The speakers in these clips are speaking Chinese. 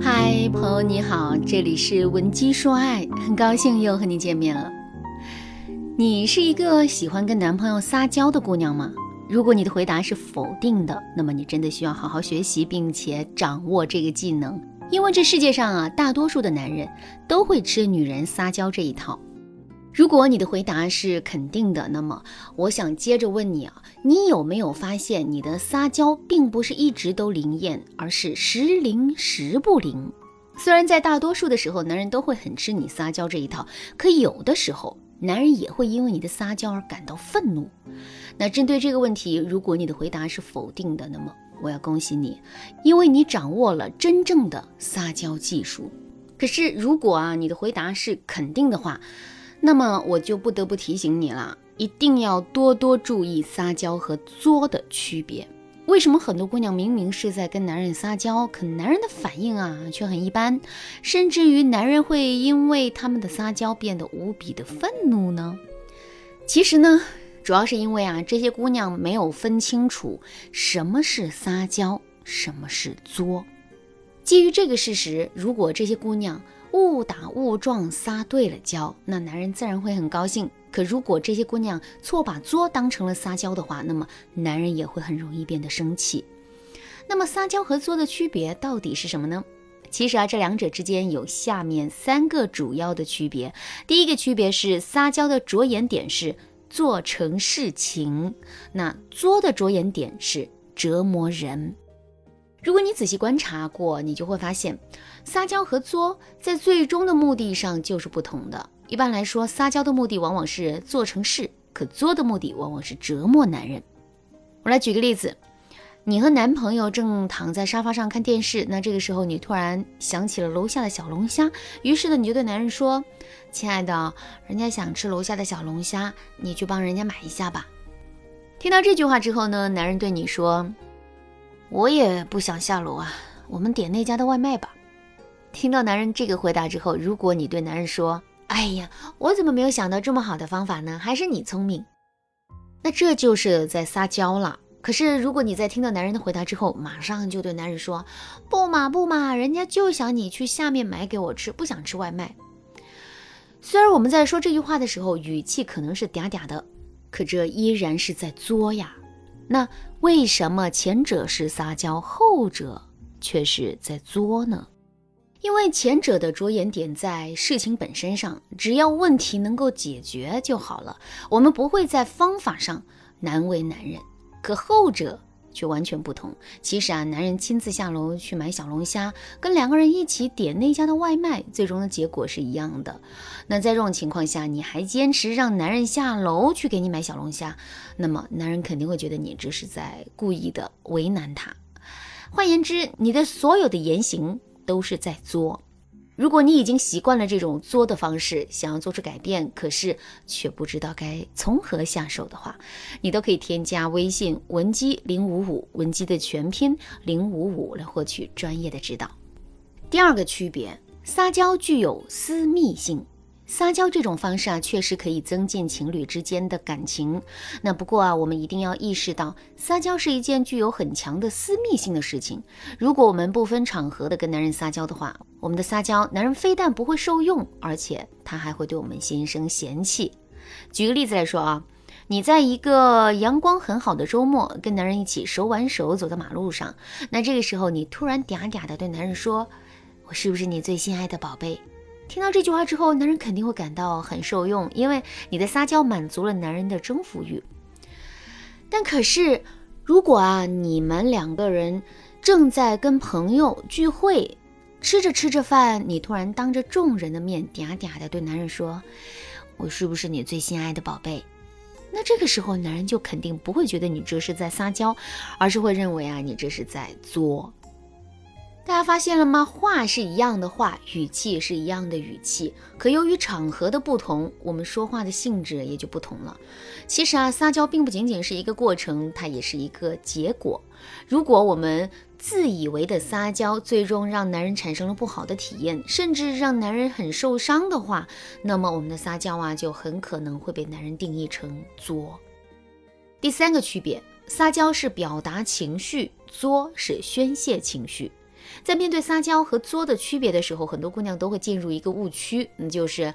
嗨，朋友你好，这里是文姬说爱，很高兴又和你见面了。你是一个喜欢跟男朋友撒娇的姑娘吗？如果你的回答是否定的，那么你真的需要好好学习，并且掌握这个技能，因为这世界上啊，大多数的男人都会吃女人撒娇这一套。如果你的回答是肯定的，那么我想接着问你啊，你有没有发现你的撒娇并不是一直都灵验，而是时灵时不灵？虽然在大多数的时候，男人都会很吃你撒娇这一套，可有的时候，男人也会因为你的撒娇而感到愤怒。那针对这个问题，如果你的回答是否定的，那么我要恭喜你，因为你掌握了真正的撒娇技术。可是如果啊，你的回答是肯定的话，那么我就不得不提醒你了，一定要多多注意撒娇和作的区别。为什么很多姑娘明明是在跟男人撒娇，可男人的反应啊却很一般，甚至于男人会因为他们的撒娇变得无比的愤怒呢？其实呢，主要是因为啊，这些姑娘没有分清楚什么是撒娇，什么是作。基于这个事实，如果这些姑娘，误打误撞撒对了娇，那男人自然会很高兴。可如果这些姑娘错把作当成了撒娇的话，那么男人也会很容易变得生气。那么撒娇和作的区别到底是什么呢？其实啊，这两者之间有下面三个主要的区别。第一个区别是撒娇的着眼点是做成事情，那作的着眼点是折磨人。如果你仔细观察过，你就会发现，撒娇和作在最终的目的上就是不同的。一般来说，撒娇的目的往往是做成事，可作的目的往往是折磨男人。我来举个例子，你和男朋友正躺在沙发上看电视，那这个时候你突然想起了楼下的小龙虾，于是呢，你就对男人说：“亲爱的，人家想吃楼下的小龙虾，你去帮人家买一下吧。”听到这句话之后呢，男人对你说。我也不想下楼啊，我们点那家的外卖吧。听到男人这个回答之后，如果你对男人说：“哎呀，我怎么没有想到这么好的方法呢？还是你聪明。”那这就是在撒娇了。可是如果你在听到男人的回答之后，马上就对男人说：“不嘛不嘛，人家就想你去下面买给我吃，不想吃外卖。”虽然我们在说这句话的时候语气可能是嗲嗲的，可这依然是在作呀。那为什么前者是撒娇，后者却是在作呢？因为前者的着眼点在事情本身上，只要问题能够解决就好了，我们不会在方法上难为男人。可后者。却完全不同。其实啊，男人亲自下楼去买小龙虾，跟两个人一起点那家的外卖，最终的结果是一样的。那在这种情况下，你还坚持让男人下楼去给你买小龙虾，那么男人肯定会觉得你这是在故意的为难他。换言之，你的所有的言行都是在作。如果你已经习惯了这种作的方式，想要做出改变，可是却不知道该从何下手的话，你都可以添加微信文姬零五五，文姬的全拼零五五来获取专业的指导。第二个区别，撒娇具有私密性。撒娇这种方式啊，确实可以增进情侣之间的感情。那不过啊，我们一定要意识到，撒娇是一件具有很强的私密性的事情。如果我们不分场合的跟男人撒娇的话，我们的撒娇，男人非但不会受用，而且他还会对我们心生嫌弃。举个例子来说啊，你在一个阳光很好的周末，跟男人一起手挽手走在马路上，那这个时候你突然嗲嗲的对男人说：“我是不是你最心爱的宝贝？”听到这句话之后，男人肯定会感到很受用，因为你的撒娇满足了男人的征服欲。但可是，如果啊，你们两个人正在跟朋友聚会，吃着吃着饭，你突然当着众人的面嗲嗲的对男人说：“我是不是你最心爱的宝贝？”那这个时候，男人就肯定不会觉得你这是在撒娇，而是会认为啊，你这是在作。大家发现了吗？话是一样的话，语气是一样的语气，可由于场合的不同，我们说话的性质也就不同了。其实啊，撒娇并不仅仅是一个过程，它也是一个结果。如果我们自以为的撒娇，最终让男人产生了不好的体验，甚至让男人很受伤的话，那么我们的撒娇啊，就很可能会被男人定义成作。第三个区别，撒娇是表达情绪，作是宣泄情绪。在面对撒娇和作的区别的时候，很多姑娘都会进入一个误区，那就是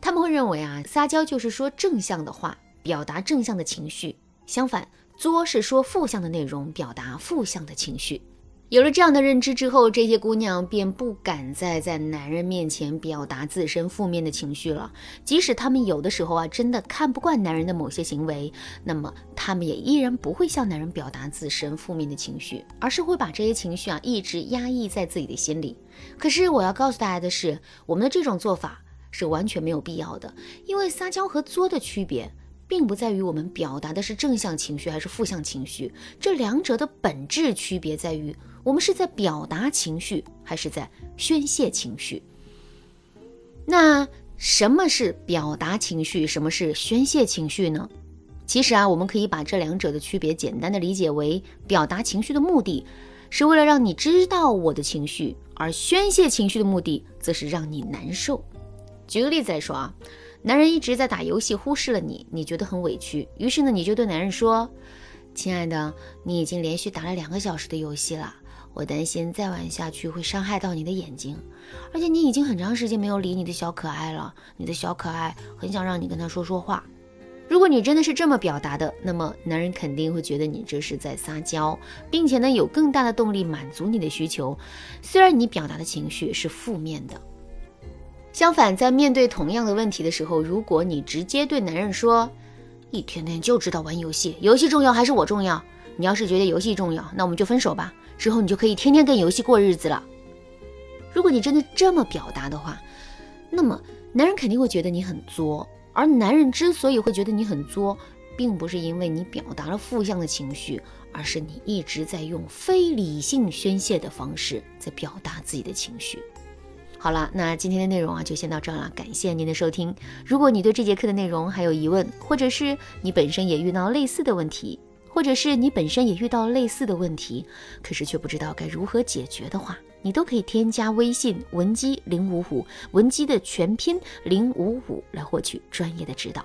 他们会认为啊，撒娇就是说正向的话，表达正向的情绪，相反，作是说负向的内容，表达负向的情绪。有了这样的认知之后，这些姑娘便不敢再在男人面前表达自身负面的情绪了。即使她们有的时候啊，真的看不惯男人的某些行为，那么她们也依然不会向男人表达自身负面的情绪，而是会把这些情绪啊一直压抑在自己的心里。可是我要告诉大家的是，我们的这种做法是完全没有必要的，因为撒娇和作的区别。并不在于我们表达的是正向情绪还是负向情绪，这两者的本质区别在于我们是在表达情绪还是在宣泄情绪。那什么是表达情绪，什么是宣泄情绪呢？其实啊，我们可以把这两者的区别简单的理解为：表达情绪的目的是为了让你知道我的情绪，而宣泄情绪的目的则是让你难受。举个例子来说啊。男人一直在打游戏，忽视了你，你觉得很委屈。于是呢，你就对男人说：“亲爱的，你已经连续打了两个小时的游戏了，我担心再玩下去会伤害到你的眼睛。而且你已经很长时间没有理你的小可爱了，你的小可爱很想让你跟他说说话。如果你真的是这么表达的，那么男人肯定会觉得你这是在撒娇，并且呢，有更大的动力满足你的需求。虽然你表达的情绪是负面的。”相反，在面对同样的问题的时候，如果你直接对男人说：“一天天就知道玩游戏，游戏重要还是我重要？你要是觉得游戏重要，那我们就分手吧。之后你就可以天天跟游戏过日子了。”如果你真的这么表达的话，那么男人肯定会觉得你很作。而男人之所以会觉得你很作，并不是因为你表达了负向的情绪，而是你一直在用非理性宣泄的方式在表达自己的情绪。好了，那今天的内容啊就先到这儿了，感谢您的收听。如果你对这节课的内容还有疑问，或者是你本身也遇到类似的问题，或者是你本身也遇到类似的问题，可是却不知道该如何解决的话，你都可以添加微信文姬零五五，文姬的全拼零五五来获取专业的指导。